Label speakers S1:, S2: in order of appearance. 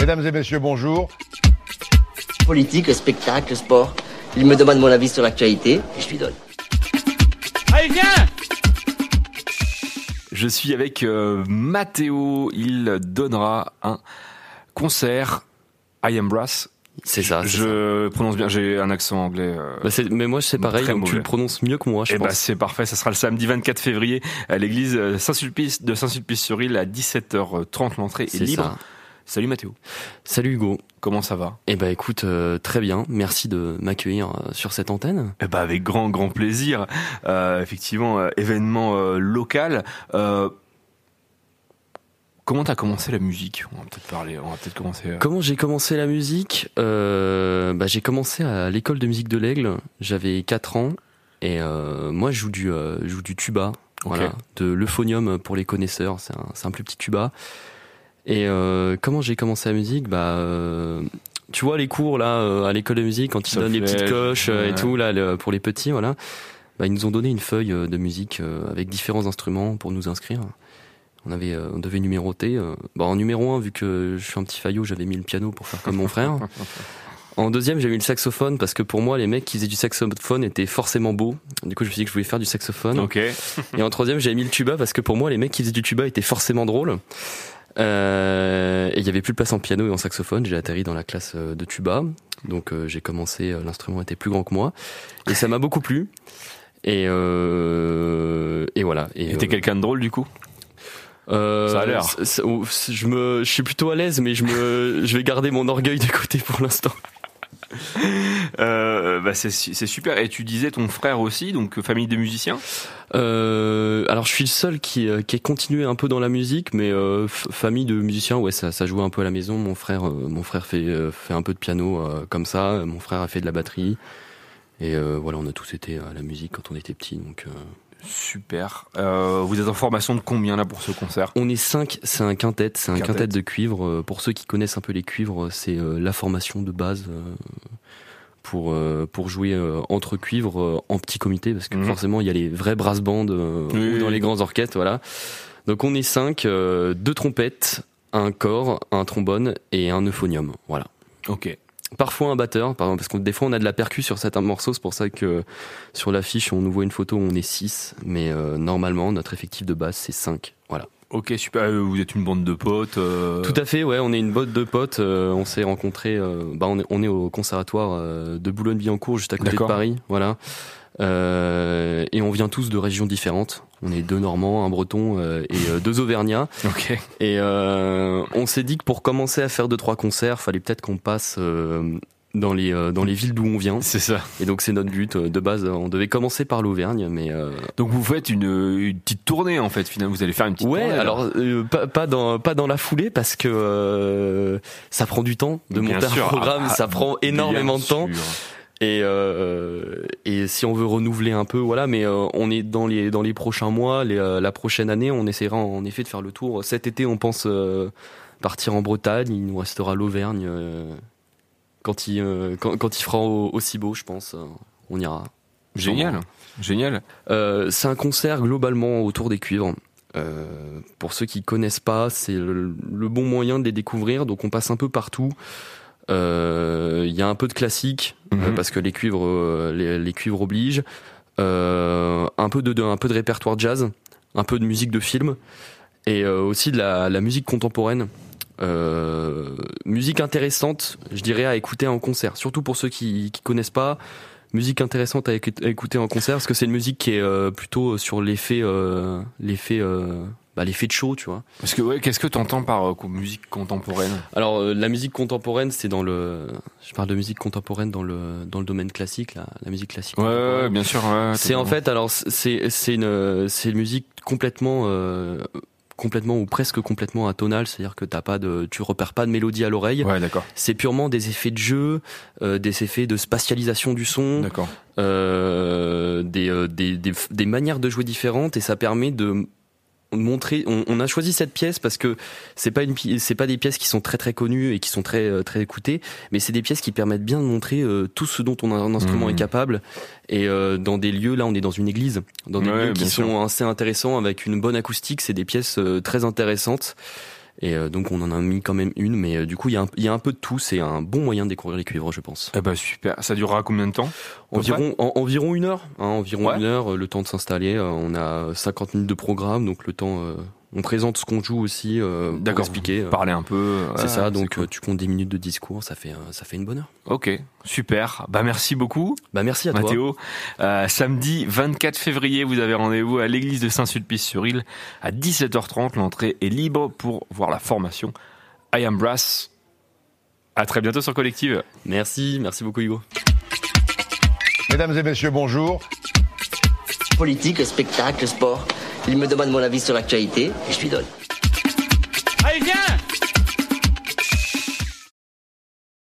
S1: Mesdames et messieurs, bonjour.
S2: Politique, spectacle, sport. Il me demande mon avis sur l'actualité et je lui donne.
S3: Allez, viens
S4: Je suis avec euh, Mathéo. Il donnera un concert I Am Brass.
S5: C'est ça.
S4: Je prononce bien. J'ai un accent anglais. euh,
S5: Bah, mais moi c'est pareil, tu le prononces mieux que moi, je
S4: Eh ben
S5: pense.
S4: c'est parfait, ça sera le samedi 24 février à l'église euh, Saint-Sulpice de Saint-Sulpice-sur-Île à 17h30 l'entrée est
S5: c'est
S4: libre.
S5: ça.
S4: Salut Mathéo.
S5: Salut Hugo.
S4: Comment ça va?
S5: Eh ben écoute, euh, très bien. Merci de m'accueillir euh, sur cette antenne.
S4: Eh ben avec grand grand plaisir. Euh, effectivement euh, événement local. Comment t'as commencé la musique? On va peut-être parler. On va peut-être commencer.
S5: Comment j'ai commencé la musique? Bah, J'ai commencé à l'école de musique de l'Aigle. J'avais 4 ans et moi je joue du, je joue du tuba. Voilà, de l'euphonium pour les connaisseurs. C'est un, c'est un plus petit tuba. Et euh, comment j'ai commencé la musique? Bah, euh, tu vois les cours là euh, à l'école de musique quand ils donnent les petites coches euh, et tout là le- pour les petits, voilà. Bah, ils nous ont donné une feuille euh, de musique euh, avec différents instruments pour nous inscrire. On avait, euh, on devait numéroter. Bon, en numéro un, vu que je suis un petit faillot, j'avais mis le piano pour faire comme mon frère. En deuxième, j'ai mis le saxophone parce que pour moi, les mecs qui faisaient du saxophone étaient forcément beaux. Du coup, je me suis dit que je voulais faire du saxophone.
S4: Ok.
S5: Et en troisième, j'ai mis le tuba parce que pour moi, les mecs qui faisaient du tuba étaient forcément drôles. Euh, et il y avait plus de place en piano et en saxophone. J'ai atterri dans la classe euh, de tuba. Donc euh, j'ai commencé, euh, l'instrument était plus grand que moi. Et ça m'a beaucoup plu. Et, euh, et voilà. Et,
S4: t'es quelqu'un de drôle du coup?
S5: Euh,
S4: Ça a l'air.
S5: Je me, je suis plutôt à l'aise, mais je me, je vais garder mon orgueil de côté pour l'instant.
S4: Euh, bah c'est super. Et tu disais ton frère aussi, donc euh, famille de musiciens?
S5: Euh, alors je suis le seul qui, qui ait continué un peu dans la musique, mais famille de musiciens, ouais, ça, ça jouait un peu à la maison. Mon frère, mon frère fait, fait un peu de piano comme ça. Mon frère a fait de la batterie. Et voilà, on a tous été à la musique quand on était petits. Donc
S4: Super. Euh, vous êtes en formation de combien là pour ce concert?
S5: On est cinq. C'est un quintet, c'est un
S4: Quintet.
S5: quintet de cuivre. Euh, Pour ceux qui connaissent un peu les cuivres, c'est euh, la formation de base. euh, pour, pour jouer entre cuivres en petit comité parce que
S4: Mhm.
S5: forcément il y a les vrais brass bands
S4: Oui,
S5: ou dans
S4: oui.
S5: les grands orchestres voilà donc on est cinq euh, deux trompettes un corps un trombone et un euphonium voilà
S4: Ok.
S5: Parfois un batteur pardon, parce que des fois on a de la percu sur certains morceaux. C'est pour ça que sur l'affiche on nous voit une photo où on est six mais euh, normalement notre effectif de base c'est 5 voilà
S4: Ok, super. Euh, Vous êtes une bande de potes. euh,
S5: tout à fait, ouais, on est une botte de potes. euh, on s'est rencontrés. euh, bah, on est, on est au conservatoire euh, de Boulogne-Billancourt, juste à côté de. Paris, voilà. Euh, et on vient tous de régions différentes. On est deux Normands, un Breton euh, et deux Auvergnats.
S4: Ok.
S5: Et euh, on s'est dit que pour commencer à faire deux trois concerts, fallait peut-être qu'on passe euh, dans les euh, dans les villes d'où on vient.
S4: C'est ça.
S5: Et donc c'est notre but. euh, De base, on devait commencer par l'Auvergne, mais euh,
S4: Donc vous faites une, une petite tournée en fait. Finalement, vous allez faire une petite
S5: Ouais,
S4: tournée.
S5: alors euh, pas, pas dans pas dans la foulée parce que euh, ça prend du temps de
S4: Bien
S5: monter
S4: sûr.
S5: un programme,
S4: Ah,
S5: ça prend énormément de temps
S4: sûr.
S5: et euh, et si on veut renouveler un peu, voilà. Mais euh, on est dans les dans les prochains mois, les, euh, la prochaine année, on essaiera en effet de faire le tour. Cet été, on pense euh, partir en Bretagne. Il nous restera l'Auvergne euh, quand il euh, quand, quand il fera au- aussi beau, je pense. euh, on ira.
S4: Génial. Génial.
S5: Euh, c'est un concert globalement autour des cuivres. Euh, pour ceux qui connaissent pas, c'est le, le bon moyen de les découvrir. Donc on passe un peu partout. Euh, Il y a un peu de classique euh,
S4: Mhm.
S5: parce que les cuivres, les, les cuivres obligent. Un peu de, de- un peu de répertoire jazz, un peu de musique de film et aussi de la, la musique contemporaine. Euh, musique intéressante, je dirais à écouter en concert, surtout pour ceux qui qui connaissent pas musique intéressante à, éc- à écouter en concert parce que c'est une musique qui est euh, plutôt sur l'effet euh, l'effet euh, bah, l'effet de show tu vois.
S4: Parce que ouais, qu'est-ce que tu entends par euh, musique contemporaine?
S5: Alors euh, la musique contemporaine c'est dans le je parle de musique contemporaine dans le dans le domaine classique la, la musique classique
S4: Ouais, ouais, bien sûr. ouais,
S5: c'est en fait alors c'est c'est une c'est une musique complètement euh, complètement ou presque complètement atonale c'est-à-dire que t'as pas de tu repères pas de mélodie à l'oreille
S4: Ouais, d'accord.
S5: c'est purement des effets de jeu euh, des effets de spatialisation du son
S4: D'accord.
S5: euh, des, euh, des, des, des manières de jouer différentes et ça permet de montrer on, on a choisi cette pièce parce que c'est pas une c'est pas des pièces qui sont très très connues et qui sont très euh, très écoutées mais c'est des pièces qui permettent bien de montrer euh, tout ce dont on a un instrument
S4: Mhm.
S5: est capable et euh, dans des lieux là on est dans une église dans des
S4: Ouais,
S5: lieux qui
S4: sûr.
S5: sont assez intéressants avec une bonne acoustique c'est des pièces euh, très intéressantes Et euh, donc on en a mis quand même une, mais euh, du coup il y, a un- il y a un peu de tout. C'est un bon moyen de découvrir les cuivres, je pense.
S4: Eh ben super. Ça durera combien de temps?
S5: Environ, en- environ une heure, hein, environ
S4: Ouais.
S5: une heure, euh, le temps de s'installer. Euh, On a 50 minutes de programme, donc le temps. Euh, on présente ce qu'on joue aussi euh, pour
S4: D'accord.
S5: expliquer. euh,
S4: Parler un peu.
S5: C'est
S4: Ouais,
S5: ça, donc
S4: cool.
S5: euh, tu comptes 10 minutes de discours, ça fait, euh, ça fait une bonne heure.
S4: Ok, super. Bah merci beaucoup.
S5: Bah merci à toi.
S4: Mathéo. Euh, samedi 24 février, vous avez rendez-vous à l'église de Saint-Sulpice-sur-Île à 17h30. L'entrée est libre pour voir la formation I Am Brass. À très bientôt sur Collective.
S5: Merci, merci beaucoup Hugo.
S1: Mesdames et messieurs, bonjour.
S2: Politique, spectacle, sport. Il me demande mon avis sur l'actualité et je lui donne.